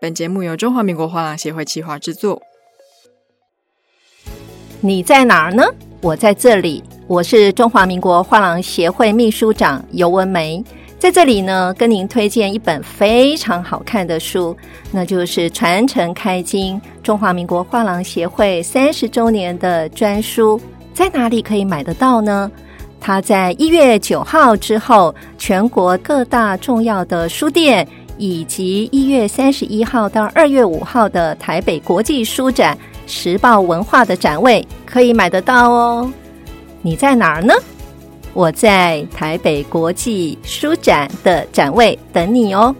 本节目由中华民国画廊协会企划制作。你在哪儿呢？我在这里。我是中华民国画廊协会秘书长尤文梅，在这里呢，跟您推荐一本非常好看的书，那就是《传承开经：中华民国画廊协会三十周年的专书》。在哪里可以买得到呢？它在一月九号之后，全国各大重要的书店，以及一月三十一号到二月五号的台北国际书展、时报文化的展位可以买得到哦。你在哪儿呢？我在台北国际书展的展位等你哦。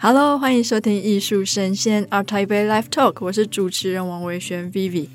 Hello，欢迎收听艺术声鲜 ART TAIPEI Live Talk，我是主持人王维轩 Vivi。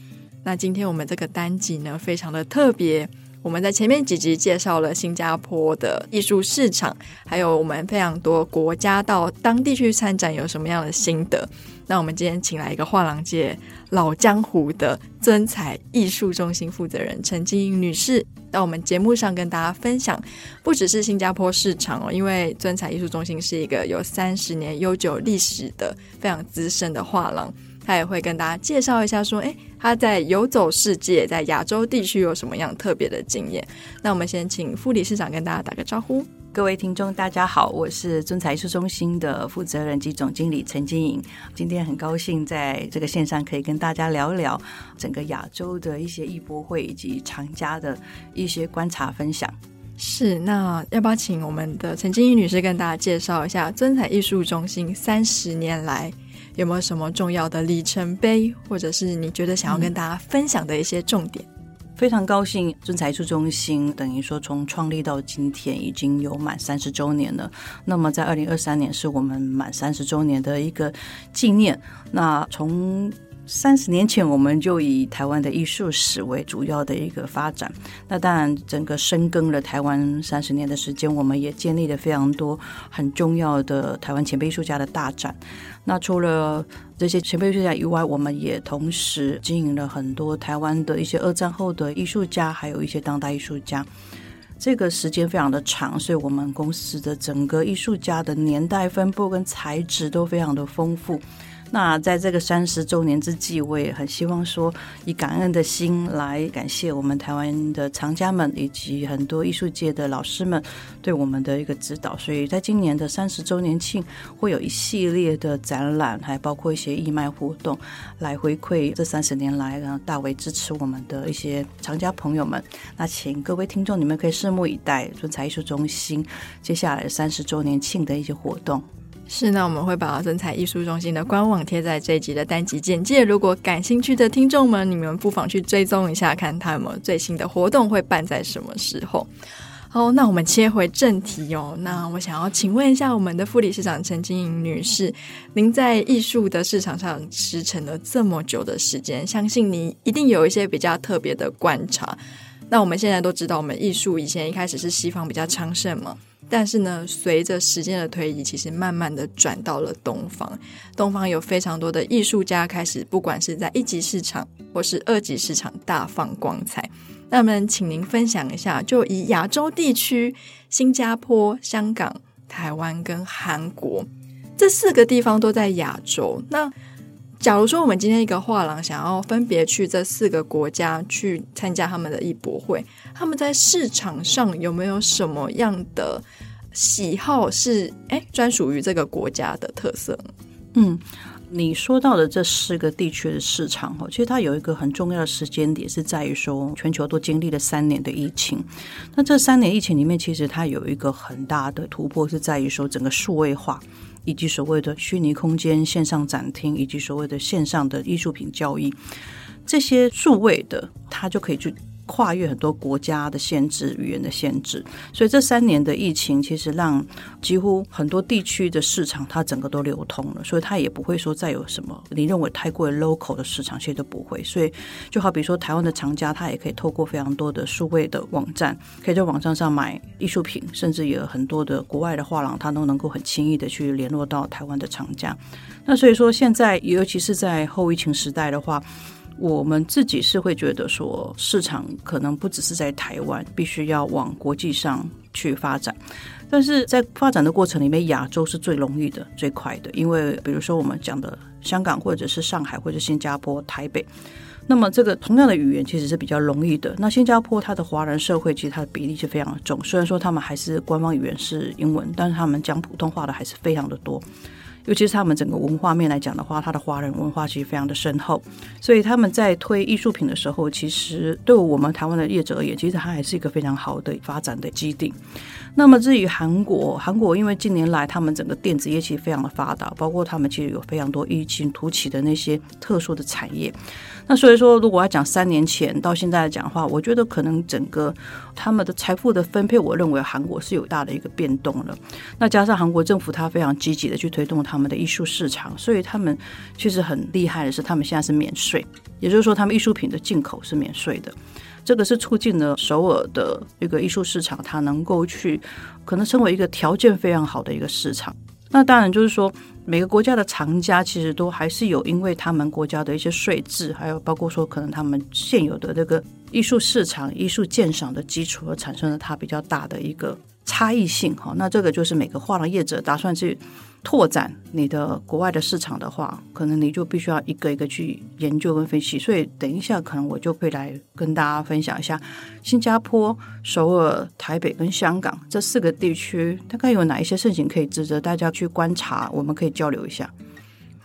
那今天我们这个单集呢，非常的特别。我们在前面几集介绍了新加坡的艺术市场，还有我们非常多国家到当地去参展有什么样的心得。那我们今天请来一个画廊界老江湖的尊采艺术中心负责人陈菁颖女士。到我们节目上跟大家分享，不只是新加坡市场哦，因为尊采艺术中心是一个有三十年悠久历史的非常资深的画廊，他也会跟大家介绍一下，说，诶，他在游走世界，在亚洲地区有什么样特别的经验。那我们先请副理事长跟大家打个招呼。各位听众，大家好，我是尊彩艺术中心的负责人及总经理陈金颖。今天很高兴在这个线上可以跟大家聊一聊整个亚洲的一些艺博会以及藏家的一些观察分享。是，那要不要请我们的陈金颖女士跟大家介绍一下尊彩艺术中心三十年来有没有什么重要的里程碑，或者是你觉得想要跟大家分享的一些重点？嗯非常高兴，尊采艺术中心等于说从创立到今天已经有满三十周年了。那么在二零二三年是我们满三十周年的一个纪念。那从三十年前，我们就以台湾的艺术史为主要的一个发展。那当然，整个深耕了台湾三十年的时间，我们也建立了非常多很重要的台湾前辈艺术家的大展。那除了这些前辈艺术家以外，我们也同时经营了很多台湾的一些二战后的艺术家，还有一些当代艺术家。这个时间非常的长，所以我们公司的整个艺术家的年代分布跟材质都非常的丰富。那在这个三十周年之际，我也很希望说，以感恩的心来感谢我们台湾的藏家们以及很多艺术界的老师们对我们的一个指导。所以在今年的三十周年庆，会有一系列的展览，还包括一些义卖活动，来回馈这三十年来然后大为支持我们的一些藏家朋友们。那请各位听众，你们可以拭目以待，尊采艺术中心接下来三十周年庆的一些活动。是，那我们会把尊采艺术中心的官网贴在这一集的单集简介。如果感兴趣的听众们，你们不妨去追踪一下，看他有没有最新的活动会办在什么时候。好，那我们切回正题哦。那我想要请问一下我们的副理事长陈菁颖女士，您在艺术的市场上驰骋了这么久的时间，相信你一定有一些比较特别的观察。那我们现在都知道，我们艺术以前一开始是西方比较昌盛嘛。但是呢，随着时间的推移，其实慢慢的转到了东方。东方有非常多的艺术家开始，不管是在一级市场或是二级市场大放光彩。那么，请您分享一下，就以亚洲地区，新加坡、香港、台湾跟韩国这四个地方都在亚洲。那假如说我们今天一个画廊想要分别去这四个国家去参加他们的艺博会，他们在市场上有没有什么样的喜好是诶专属于这个国家的特色？嗯，你说到的这四个地区的市场哈，其实它有一个很重要的时间点是在于说，全球都经历了三年的疫情。那这三年疫情里面，其实它有一个很大的突破是在于说，整个数位化。以及所谓的虚拟空间、线上展厅，以及所谓的线上的艺术品交易，这些数位的，它就可以去。跨越很多国家的限制、语言的限制，所以这三年的疫情其实让几乎很多地区的市场它整个都流通了，所以它也不会说再有什么你认为太过于 local 的市场，其实都不会。所以就好比说台湾的藏家，他也可以透过非常多的数位的网站，可以在网站上买艺术品，甚至也有很多的国外的画廊，他都能够很轻易的去联络到台湾的藏家。那所以说现在，尤其是在后疫情时代的话。我们自己是会觉得说，市场可能不只是在台湾，必须要往国际上去发展。但是在发展的过程里面，亚洲是最容易的、最快的，因为比如说我们讲的香港，或者是上海，或者新加坡、台北。那么这个同样的语言其实是比较容易的。那新加坡它的华人社会其实它的比例是非常重，虽然说他们还是官方语言是英文，但是他们讲普通话的还是非常的多。尤其是他们整个文化面来讲的话，他的华人文化其实非常的深厚，所以他们在推艺术品的时候，其实对我们台湾的业者而言，其实它还是一个非常好的发展的基地。那么至于韩国，韩国因为近年来他们整个电子业其实非常的发达，包括他们其实有非常多异军突起的那些特殊的产业。那所以说，如果要讲三年前到现在来讲的话，我觉得可能整个他们的财富的分配，我认为韩国是有大的一个变动了。那加上韩国政府他非常积极的去推动他们的艺术市场，所以他们确实很厉害的是，他们现在是免税，也就是说，他们艺术品的进口是免税的。这个是促进了首尔的一个艺术市场，它能够去可能成为一个条件非常好的一个市场。那当然就是说。每个国家的藏家其实都还是有，因为他们国家的一些税制，还有包括说可能他们现有的这个艺术市场、艺术鉴赏的基础，而产生了它比较大的一个差异性哈。那这个就是每个画廊业者打算去。拓展你的国外的市场的话，可能你就必须要一个一个去研究跟分析。所以等一下，可能我就会来跟大家分享一下新加坡、首尔、台北跟香港这四个地区，大概有哪一些事情可以值得大家去观察，我们可以交流一下。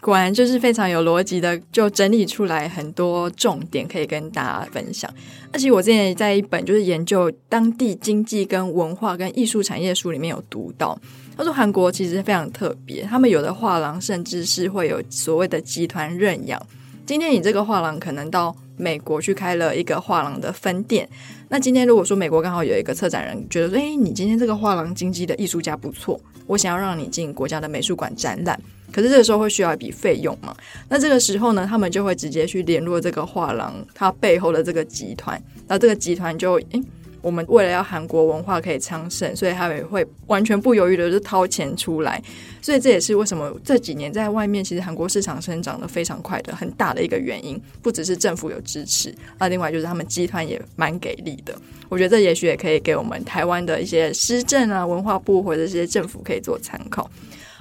果然就是非常有逻辑的，就整理出来很多重点可以跟大家分享。而且我之前在一本就是研究当地经济跟文化跟艺术产业书里面有读到。他说：“韩国其实非常特别，他们有的画廊甚至是会有所谓的集团认养。今天你这个画廊可能到美国去开了一个画廊的分店，那今天如果说美国刚好有一个策展人觉得说，诶，你今天这个画廊经济的艺术家不错，我想要让你进国家的美术馆展览，可是这个时候会需要一笔费用嘛？那这个时候呢，他们就会直接去联络这个画廊，它背后的这个集团，那这个集团就诶。”我们为了要韩国文化可以昌盛，所以他也会完全不犹豫的就掏钱出来。所以这也是为什么这几年在外面其实韩国市场生长的非常快的很大的一个原因。不只是政府有支持，那另外就是他们集团也蛮给力的。我觉得这也许也可以给我们台湾的一些施政啊、文化部或者这些政府可以做参考。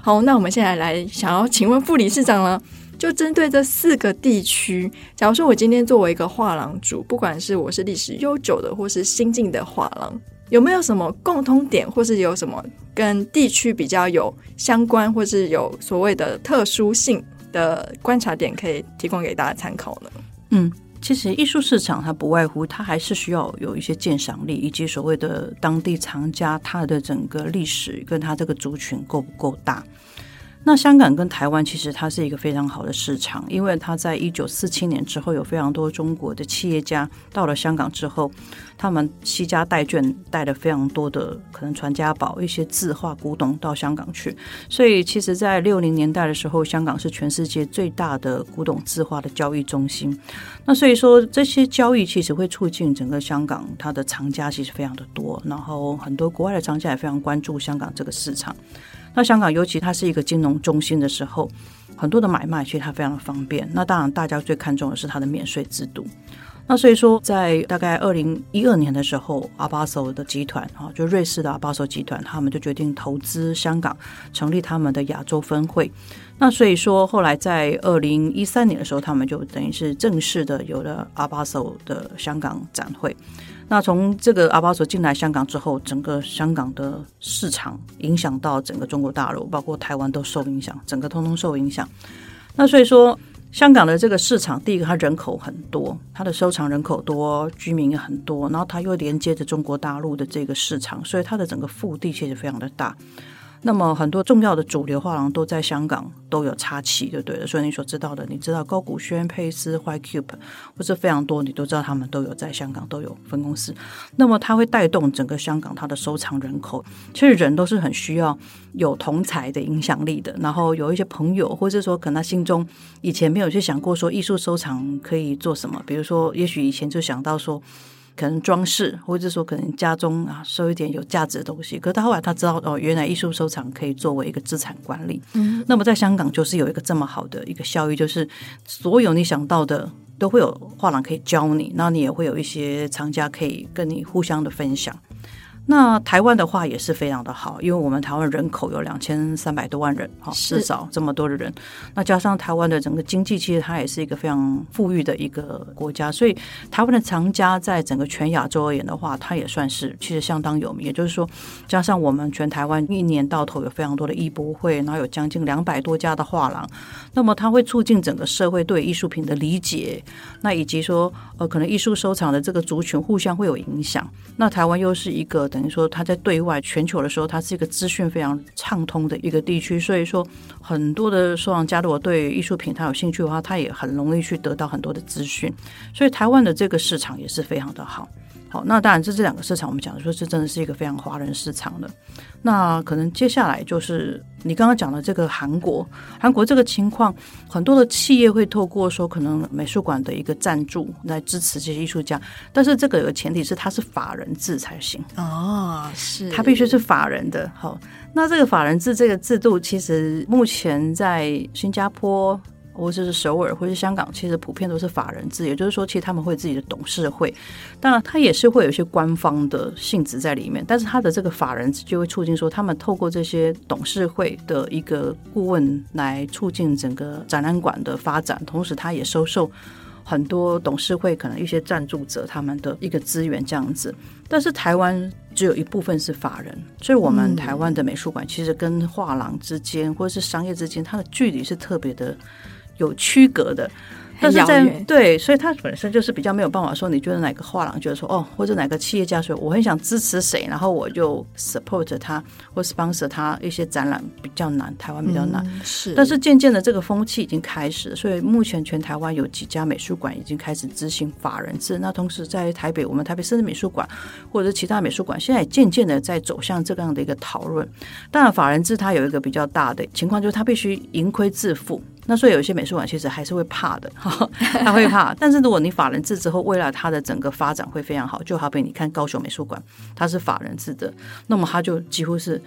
好，那我们现在来想要请问副理事长了。就针对这四个地区，假如说我今天作为一个画廊主，不管是我是历史悠久的，或是新进的画廊，有没有什么共通点，或是有什么跟地区比较有相关，或是有所谓的特殊性的观察点，可以提供给大家参考呢？嗯，其实艺术市场它不外乎，它还是需要有一些鉴赏力，以及所谓的当地藏家，它的整个历史跟它这个族群够不够大。那香港跟台湾其实它是一个非常好的市场，因为它在一九四七年之后有非常多中国的企业家到了香港之后，他们携家带眷带了非常多的可能传家宝、一些字画、古董到香港去，所以其实，在六零年代的时候，香港是全世界最大的古董字画的交易中心。那所以说，这些交易其实会促进整个香港它的藏家其实非常的多，然后很多国外的藏家也非常关注香港这个市场。那香港尤其它是一个金融中心的时候，很多的买卖其实它非常的方便。那当然，大家最看重的是它的免税制度。那所以说，在大概二零一二年的时候，阿巴索的集团啊，就瑞士的阿巴索集团，他们就决定投资香港，成立他们的亚洲分会。那所以说，后来在二零一三年的时候，他们就等于是正式的有了阿巴索的香港展会。那从这个阿巴索进来香港之后，整个香港的市场影响到整个中国大陆，包括台湾都受影响，整个通通受影响。那所以说，香港的这个市场，第一个它人口很多，它的收藏人口多，居民也很多，然后它又连接着中国大陆的这个市场，所以它的整个腹地其实非常的大。那么很多重要的主流画廊都在香港都有插旗，就对了。所以你所知道的，你知道高古轩、佩斯、White Cube，或者非常多，你都知道他们都有在香港都有分公司。那么它会带动整个香港它的收藏人口。其实人都是很需要有同才的影响力的。然后有一些朋友，或者说可能他心中以前没有去想过说艺术收藏可以做什么，比如说也许以前就想到说。可能装饰，或者说可能家中啊收一点有价值的东西。可是他后来他知道哦，原来艺术收藏可以作为一个资产管理。嗯，那么在香港就是有一个这么好的一个效益，就是所有你想到的都会有画廊可以教你，那你也会有一些藏家可以跟你互相的分享。那台湾的话也是非常的好，因为我们台湾人口有两千三百多万人，哈，至少这么多的人。那加上台湾的整个经济，其实它也是一个非常富裕的一个国家，所以台湾的藏家在整个全亚洲而言的话，它也算是其实相当有名。也就是说，加上我们全台湾一年到头有非常多的艺博会，然后有将近两百多家的画廊，那么它会促进整个社会对艺术品的理解，那以及说呃，可能艺术收藏的这个族群互相会有影响。那台湾又是一个。等于说，他在对外全球的时候，它是一个资讯非常畅通的一个地区，所以说很多的收藏家如果对艺术品他有兴趣的话，他也很容易去得到很多的资讯，所以台湾的这个市场也是非常的好。好，那当然这这两个市场，我们讲的说，这真的是一个非常华人市场的。那可能接下来就是你刚刚讲的这个韩国，韩国这个情况，很多的企业会透过说可能美术馆的一个赞助来支持这些艺术家，但是这个有个前提是他是法人制才行哦，是，他必须是法人的。好，那这个法人制这个制度，其实目前在新加坡。或者是首尔，或是香港，其实普遍都是法人制，也就是说，其实他们会自己的董事会，当然，他也是会有一些官方的性质在里面，但是他的这个法人制就会促进说，他们透过这些董事会的一个顾问来促进整个展览馆的发展，同时他也收受很多董事会可能一些赞助者他们的一个资源这样子。但是台湾只有一部分是法人，所以我们台湾的美术馆其实跟画廊之间或者是商业之间，它的距离是特别的。有区隔的。但是在对，所以他本身就是比较没有办法说，你觉得哪个画廊觉得说哦，或者哪个企业家说我很想支持谁，然后我就 support 他或 sponsor 他一些展览比较难，台湾比较难。嗯、是，但是渐渐的这个风气已经开始，所以目前全台湾有几家美术馆已经开始执行法人制。那同时在台北，我们台北市立美术馆或者其他美术馆现在也渐渐的在走向这样的一个讨论。当然，法人制它有一个比较大的情况，就是它必须盈亏自负。那所以有些美术馆其实还是会怕的。他会怕，但是如果你法人制之后，未来它的整个发展会非常好。就好比你看高雄美术馆，它是法人制的，那么它就几乎是。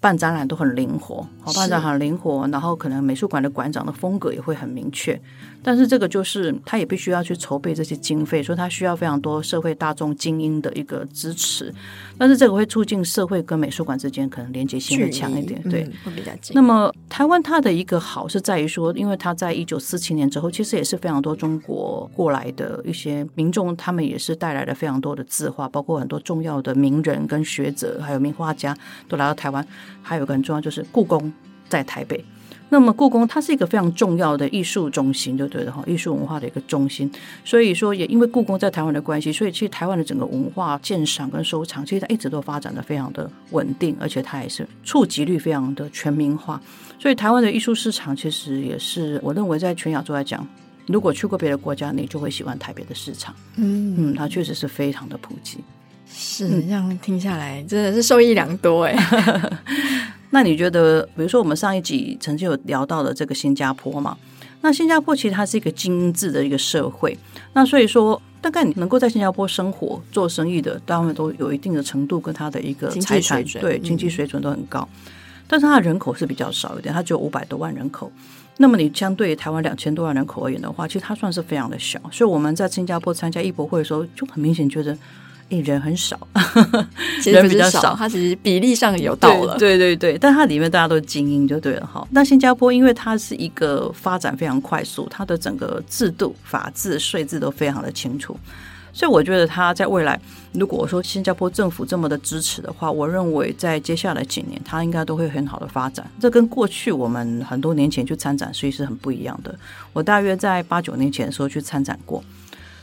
办展览都很灵活，好，办展很灵活，然后可能美术馆的馆长的风格也会很明确。但是这个就是他也必须要去筹备这些经费，所以他需要非常多社会大众精英的一个支持。但是这个会促进社会跟美术馆之间可能连接性会强一点，对，嗯、会比较近。那么台湾它的一个好是在于说，因为它在一九四七年之后，其实也是非常多中国过来的一些民众，他们也是带来了非常多的字画，包括很多重要的名人跟学者，还有名画家都来到台湾。还有一个很重要，就是故宫在台北。那么故宫它是一个非常重要的艺术中心，就对了哈，艺术文化的一个中心。所以说，也因为故宫在台湾的关系，所以其实台湾的整个文化鉴赏跟收藏，其实它一直都发展的非常的稳定，而且它也是触及率非常的全民化。所以台湾的艺术市场，其实也是我认为在全亚洲来讲，如果去过别的国家，你就会喜欢台北的市场。嗯嗯，它确实是非常的普及。是这样听下来，真的是受益良多哎。那你觉得，比如说我们上一集曾经有聊到的这个新加坡嘛？那新加坡其实它是一个精英制的一个社会，那所以说，大概你能够在新加坡生活做生意的，大部分都有一定的程度跟它的一个财产对经济水准都很高，嗯、但是它的人口是比较少一点，它只有五百多万人口。那么你相对于台湾两千多万人口而言的话，其实它算是非常的小。所以我们在新加坡参加艺博会的时候，就很明显觉得。人很少，其实比较少，它其实比例上有到了，对对对，但它里面大家都是精英就对了哈。那新加坡因为它是一个发展非常快速，它的整个制度、法制、税制都非常的清楚，所以我觉得它在未来，如果说新加坡政府这么的支持的话，我认为在接下来几年，它应该都会很好的发展。这跟过去我们很多年前去参展，所以是很不一样的。我大约在八九年前的时候去参展过。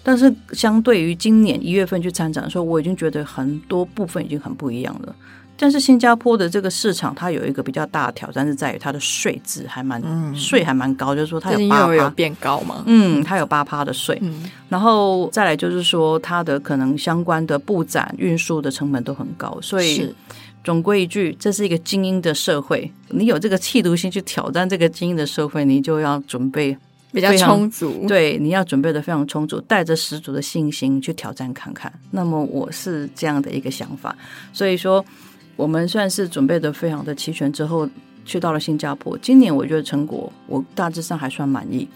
但是，相对于今年一月份去参展的时候，我已经觉得很多部分已经很不一样了。但是，新加坡的这个市场，它有一个比较大的挑战是在于它的税制还蛮税、嗯、还蛮高，就是说它有八趴有变高嘛。嗯，它有八趴的税。嗯、然后再来就是说，它的可能相关的布展、运输的成本都很高。所以，总归一句，这是一个精英的社会。你有这个企图心去挑战这个精英的社会，你就要准备。比较充足，对，你要准备的非常充足，带着十足的信心去挑战看看。那么我是这样的一个想法，所以说我们算是准备的非常的齐全之后，去到了新加坡。今年我觉得成果我大致上还算满意，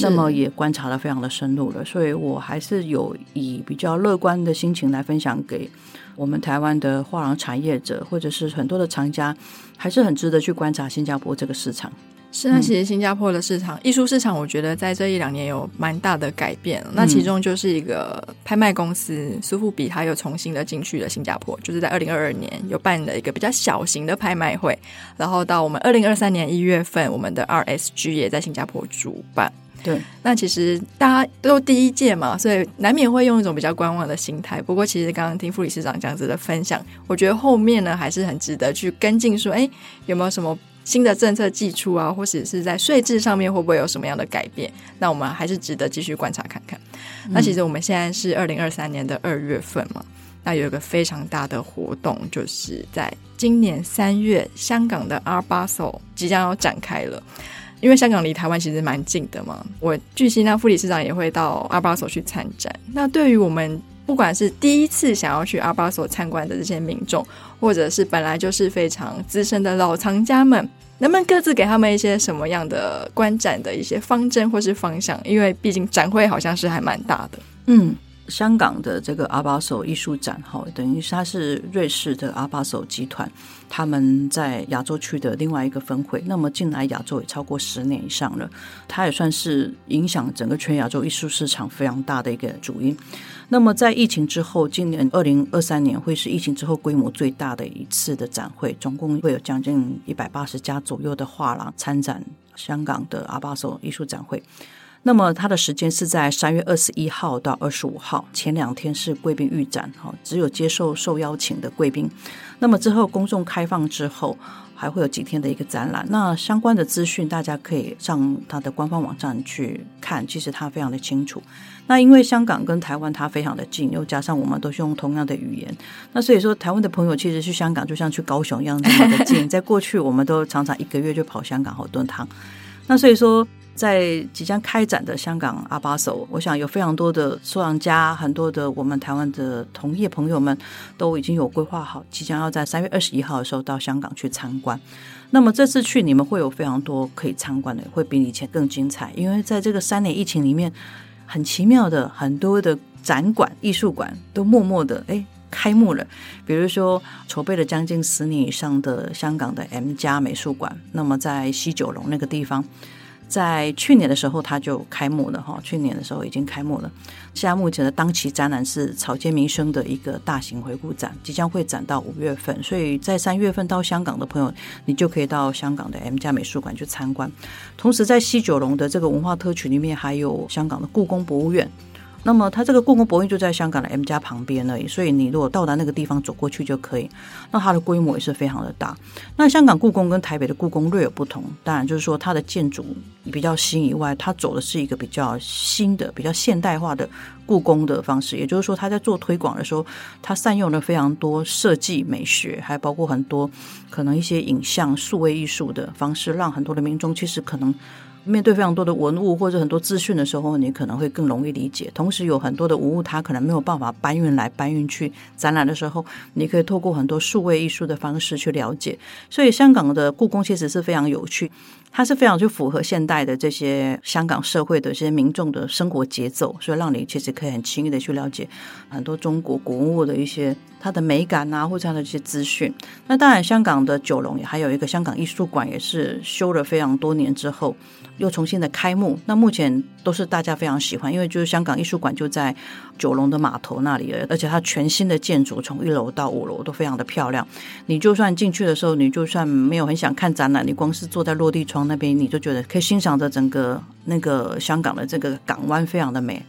那么也观察的非常的深入了，所以我还是有以比较乐观的心情来分享给我们台湾的画廊产业者，或者是很多的藏家，还是很值得去观察新加坡这个市场。是那，其实新加坡的市场，艺术市场，我觉得在这一两年有蛮大的改变。那其中就是一个拍卖公司苏富比，它又重新的进去了新加坡，就是在二零二二年有办了一个比较小型的拍卖会。然后到我们二零二三年一月份，我们的 RSG 也在新加坡主办。对，那其实大家都第一届嘛，所以难免会用一种比较观望的心态。不过，其实刚刚听副理事长这样子的分享，我觉得后面呢还是很值得去跟进，说，哎，有没有什么？新的政策寄出啊，或者是在税制上面会不会有什么样的改变？那我们还是值得继续观察看看。嗯、那其实我们现在是二零二三年的二月份嘛，那有一个非常大的活动，就是在今年三月，香港的 Art Basel 即将要展开了。因为香港离台湾其实蛮近的嘛，我据悉那副理事长也会到 Art Basel 去参展。那对于我们不管是第一次想要去 Art Basel 参观的这些民众，或者是本来就是非常资深的老藏家们，能不能各自给他们一些什么样的观展的一些方针或是方向？因为毕竟展会好像是还蛮大的。嗯，香港的这个 Art Basel 艺术展哈，等于它是瑞士的 Art Basel 集团他们在亚洲区的另外一个分会。那么进来亚洲也超过十年以上了，它也算是影响整个全亚洲艺术市场非常大的一个主因。那么在疫情之后，今年二零二三年会是疫情之后规模最大的一次的展会，总共会有将近一百八十家左右的画廊参展香港的 Art Basel 艺术展会。那么它的时间是在三月二十一号到二十五号，前两天是贵宾预展，哈，只有接受受邀请的贵宾。那么之后公众开放之后。还会有几天的一个展览，那相关的资讯大家可以上它的官方网站去看，其实它非常的清楚。那因为香港跟台湾它非常的近，又加上我们都是用同样的语言，那所以说台湾的朋友其实去香港就像去高雄一样那么的近。在过去我们都常常一个月就跑香港好多趟，那所以说。在即将开展的香港 Art Basel，我想有非常多的收藏家，很多的我们台湾的同业朋友们都已经有规划好，即将要在三月二十一号的时候到香港去参观。那么这次去，你们会有非常多可以参观的，会比以前更精彩。因为在这个三年疫情里面，很奇妙的很多的展馆、艺术馆都默默的哎开幕了。比如说筹备了将近十年以上的香港的 M+ 家美术馆，那么在西九龙那个地方。在去年的时候，它就开幕了哈。去年的时候已经开幕了。现在目前的当期展览是草间弥生的一个大型回顾展，即将会展到五月份。所以在三月份到香港的朋友，你就可以到香港的 M+ 家美术馆去参观。同时，在西九龙的这个文化特区里面，还有香港的故宫博物院。那么它这个故宫博物院就在香港的 M 家旁边而已，所以你如果到达那个地方走过去就可以。那它的规模也是非常的大。那香港故宫跟台北的故宫略有不同，当然就是说它的建筑比较新以外，它走的是一个比较新的、比较现代化的故宫的方式。也就是说，它在做推广的时候，它善用了非常多设计美学，还包括很多可能一些影像、数位艺术的方式，让很多的民众其实可能。面对非常多的文物或者很多资讯的时候，你可能会更容易理解。同时，有很多的文物，它可能没有办法搬运来搬运去展览的时候，你可以透过很多数位艺术的方式去了解。所以，香港的故宫其实是非常有趣。它是非常去符合现代的这些香港社会的一些民众的生活节奏，所以让你其实可以很轻易的去了解很多中国古物的一些它的美感啊，或者它的一些资讯。那当然，香港的九龙也还有一个香港艺术馆，也是修了非常多年之后又重新的开幕。那目前都是大家非常喜欢，因为就是香港艺术馆就在九龙的码头那里，而且它全新的建筑从一楼到五楼都非常的漂亮。你就算进去的时候，你就算没有很想看展览，你光是坐在落地窗。那边你就觉得可以欣赏着整个那个香港的这个港湾非常的美。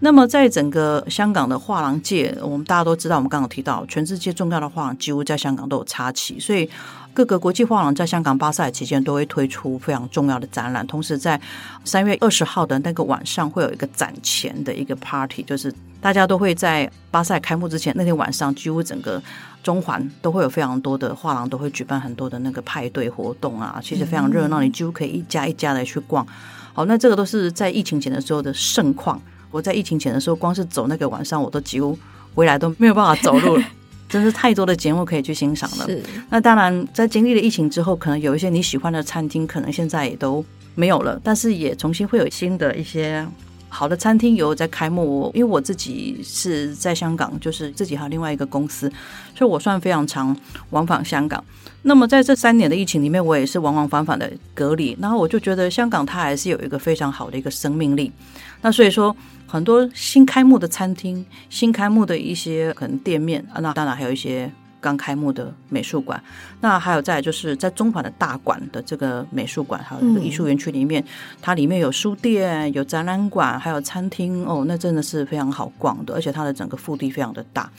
那么在整个香港的画廊界，我们大家都知道，我们刚刚提到，全世界重要的画廊几乎在香港都有插旗，所以各个国际画廊在香港巴塞期间都会推出非常重要的展览。同时在三月二十号的那个晚上会有一个展前的一个 party，就是大家都会在巴塞开幕之前那天晚上，几乎整个。中环都会有非常多的画廊，都会举办很多的那个派对活动啊，其实非常热闹，你几乎可以一家一家的去逛。好，那这个都是在疫情前的时候的盛况。我在疫情前的时候，光是走那个晚上，我都几乎回来都没有办法走路了。真是太多的节目可以去欣赏了。那当然，在经历了疫情之后，可能有一些你喜欢的餐厅，可能现在也都没有了，但是也重新会有新的一些。好的餐厅有在开幕，因为我自己是在香港，就是自己还有另外一个公司，所以我算非常常往返香港。那么在这三年的疫情里面，我也是往往返返的隔离，然后我就觉得香港它还是有一个非常好的一个生命力。那所以说，很多新开幕的餐厅、新开幕的一些可能店面啊，那当然还有一些。刚开幕的美术馆，那还有再就是在中环的大馆的这个美术馆，还有这个艺术园区里面，它里面有书店、有展览馆，还有餐厅哦，那真的是非常好逛的，而且它的整个腹地非常的大。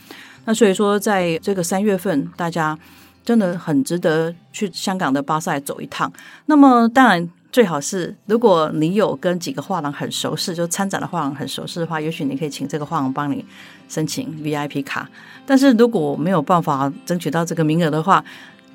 那所以说，在这个三月份，大家真的很值得去香港的巴塞走一趟。那么当然。最好是，如果你有跟几个画廊很熟识，就参展的画廊很熟识的话，也许你可以请这个画廊帮你申请 VIP 卡。但是如果没有办法争取到这个名额的话，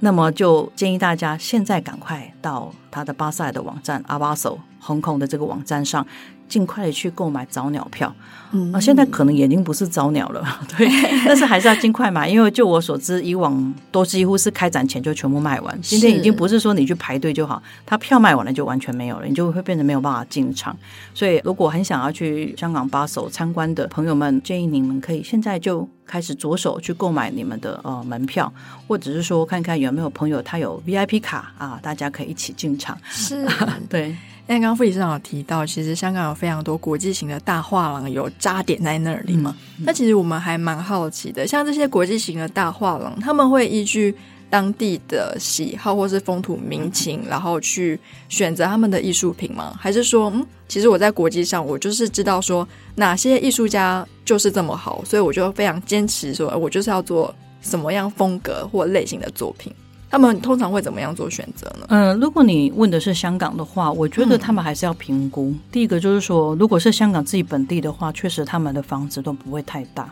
那么就建议大家现在赶快到他的巴塞的网站 Avaso Hong Kong 的这个网站上。尽快的去购买早鸟票，嗯，啊，现在可能已经不是早鸟了，对，但是还是要尽快买，因为就我所知，以往都几乎是开展前就全部卖完。今天已经不是说你去排队就好，他票卖完了就完全没有了，你就会变得没有办法进场。所以，如果很想要去香港巴手参观的朋友们，建议你们可以现在就开始着手去购买你们的呃门票，或者是说看看有没有朋友他有 VIP 卡啊，大家可以一起进场。是，对。因为刚刚副理事长有提到，其实香港有非常多国际型的大画廊有扎点在那里嘛。嗯嗯、那其实我们还蛮好奇的，像这些国际型的大画廊，他们会依据当地的喜好或是风土民情，然后去选择他们的艺术品吗？还是说，嗯，其实我在国际上，我就是知道说哪些艺术家就是这么好，所以我就非常坚持说，我就是要做什么样风格或类型的作品。他们通常会怎么样做选择呢？嗯、呃，如果你问的是香港的话，我觉得他们还是要评估。嗯、第一个就是说，如果是香港自己本地的话，确实他们的房子都不会太大。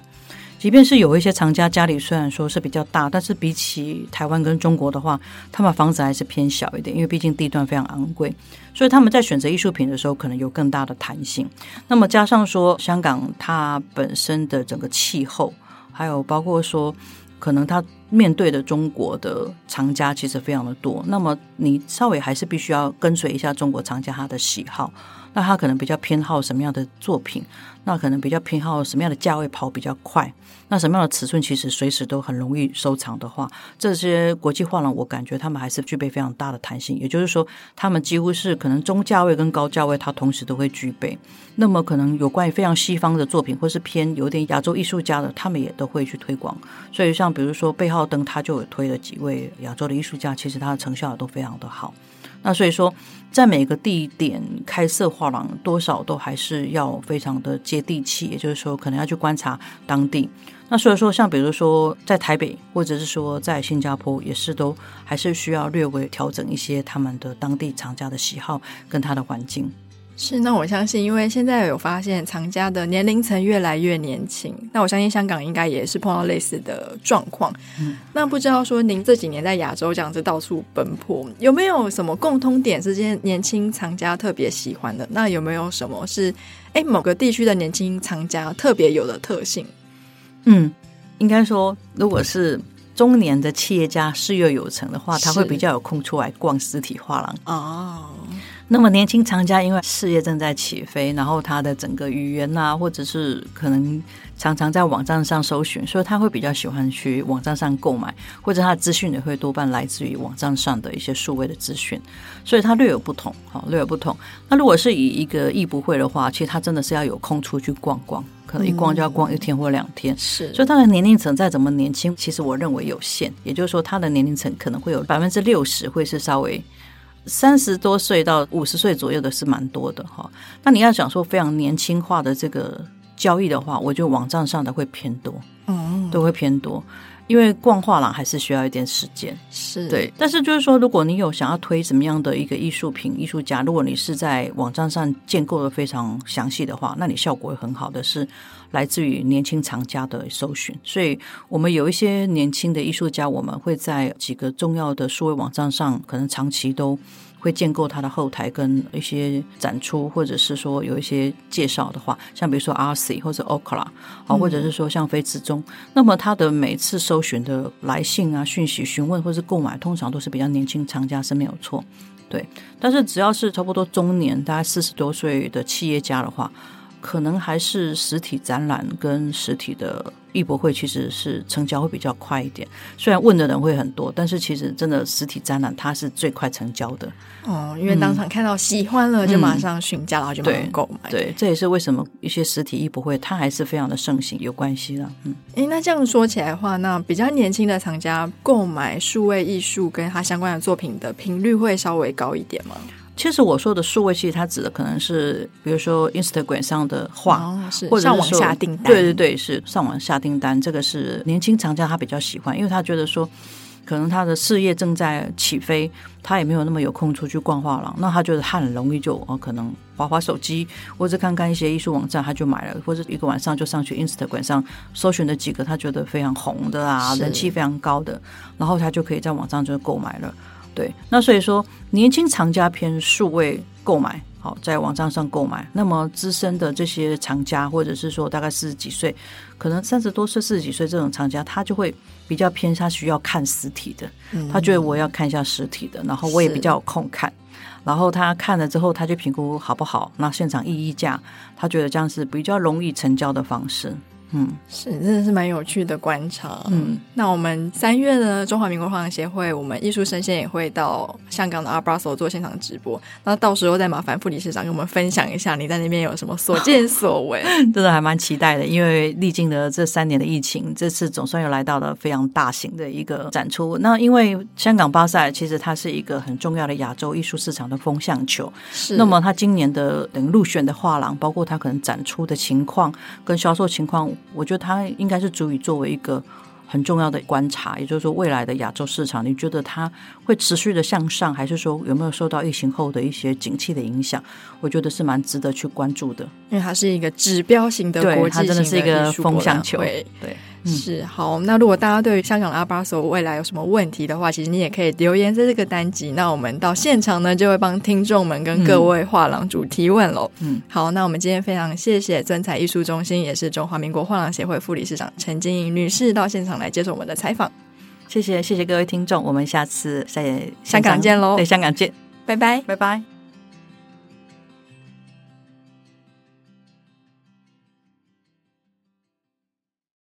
即便是有一些藏家家里虽然说是比较大，但是比起台湾跟中国的话，他们房子还是偏小一点，因为毕竟地段非常昂贵，所以他们在选择艺术品的时候可能有更大的弹性。那么加上说，香港它本身的整个气候，还有包括说。可能他面对的中国的藏家其实非常的多，那么你稍微还是必须要跟随一下中国藏家他的喜好。那他可能比较偏好什么样的作品？那可能比较偏好什么样的价位跑比较快？那什么样的尺寸其实随时都很容易收藏的话，这些国际画廊我感觉他们还是具备非常大的弹性。也就是说，他们几乎是可能中价位跟高价位，它同时都会具备。那么可能有关于非常西方的作品，或是偏有点亚洲艺术家的，他们也都会去推广。所以像比如说背后 浩登，他就有推了几位亚洲的艺术家，其实他的成效也都非常的好。那所以说，在每个地点开设画廊，多少都还是要非常的接地气，也就是说，可能要去观察当地。那所以说，像比如说在台北，或者是说在新加坡，也是都还是需要略微调整一些他们的当地藏家的喜好跟他的环境。是，那我相信，因为现在有发现藏家的年龄层越来越年轻，那我相信香港应该也是碰到类似的状况。嗯，那不知道说您这几年在亚洲这样子到处奔波，有没有什么共通点是这些年轻藏家特别喜欢的？那有没有什么是诶某个地区的年轻藏家特别有的特性？嗯，应该说，如果是中年的企业家事业有成的话，他会比较有空出来逛实体画廊哦。那么年轻藏家因为事业正在起飞，然后他的整个语言呐、啊，或者是可能常常在网站上搜寻，所以他会比较喜欢去网站上购买，或者他的资讯也会多半来自于网站上的一些数位的资讯，所以他略有不同，好，略有不同。那如果是以一个艺不会的话，其实他真的是要有空出去逛逛，可能一逛就要逛一天或两天，是、嗯。所以他的年龄层再怎么年轻，其实我认为有限，也就是说他的年龄层可能会有百分之六十会是稍微。三十多岁到五十岁左右的是蛮多的哈，那你要想说非常年轻化的这个交易的话，我觉得网站上的会偏多，嗯，都会偏多，因为逛画廊还是需要一点时间，是对。但是就是说，如果你有想要推什么样的一个艺术品、艺术家，如果你是在网站上建构的非常详细的话，那你效果会很好的是。来自于年轻藏家的搜寻，所以我们有一些年轻的艺术家，我们会在几个重要的数位网站上，可能长期都会建构他的后台跟一些展出，或者是说有一些介绍的话，像比如说 RC 或者 Okra 啊，或者是说像非之中，那么他的每次搜寻的来信啊、讯息询问或者是购买，通常都是比较年轻藏家是没有错，对。但是只要是差不多中年，大概四十多岁的企业家的话，可能还是实体展览跟实体的。艺博会其实是成交会比较快一点，虽然问的人会很多，但是其实真的实体展览它是最快成交的哦，因为当场看到喜欢了就马上询价，嗯、然后就马上购买对。对，这也是为什么一些实体艺博会它还是非常的盛行有关系的。嗯，诶，那这样说起来的话，那比较年轻的藏家购买数位艺术跟他相关的作品的频率会稍微高一点吗？其实我说的数位，其实它指的可能是，比如说 Instagram 上的画，哦、是或者上网下订单。对对对，是上网下订单。这个是年轻藏家他比较喜欢，因为他觉得说，可能他的事业正在起飞，他也没有那么有空出去逛画廊，那他觉得他很容易就哦，可能滑滑手机，或者看看一些艺术网站，他就买了，或者一个晚上就上去 Instagram 上搜寻了几个他觉得非常红的啊，人气非常高的，然后他就可以在网上就购买了。对，那所以说年轻藏家偏数位购买，好，在网站上购买。那么资深的这些藏家，或者是说大概四十几岁，可能三十多岁、四十几岁这种藏家，他就会比较偏，他需要看实体的，他觉得我要看一下实体的，然后我也比较有空看，然后他看了之后，他就评估好不好，那现场议议价，他觉得这样是比较容易成交的方式。嗯，是，真的是蛮有趣的观察。嗯，那我们三月呢，中华民国画廊协会，我们艺术生鲜也会到香港的 Art Basel 做现场直播。那到时候再麻烦副理事长跟我们分享一下你在那边有什么所见所闻。真的还蛮期待的，因为历经了这三年的疫情，这次总算又来到了非常大型的一个展出。那因为香港巴塞其实它是一个很重要的亚洲艺术市场的风向球，是。那么它今年的等入选的画廊，包括它可能展出的情况跟销售情况。我觉得它应该是足以作为一个很重要的观察，也就是说，未来的亚洲市场，你觉得它会持续的向上，还是说有没有受到疫情后的一些景气的影响？我觉得是蛮值得去关注的，因为它是一个指标型的国际型的，它真的是一个风向球，对。是好，那如果大家对于香港的 Art Basel 未来有什么问题的话，其实你也可以留言在这个单集。那我们到现场呢，就会帮听众们跟各位画廊主提问喽。嗯，好，那我们今天非常谢谢尊彩艺术中心，也是中华民国画廊协会副理事长陈晶莹女士到现场来接受我们的采访。谢谢，谢谢各位听众，我们下次在香港见喽。对，香港见，拜拜，拜拜。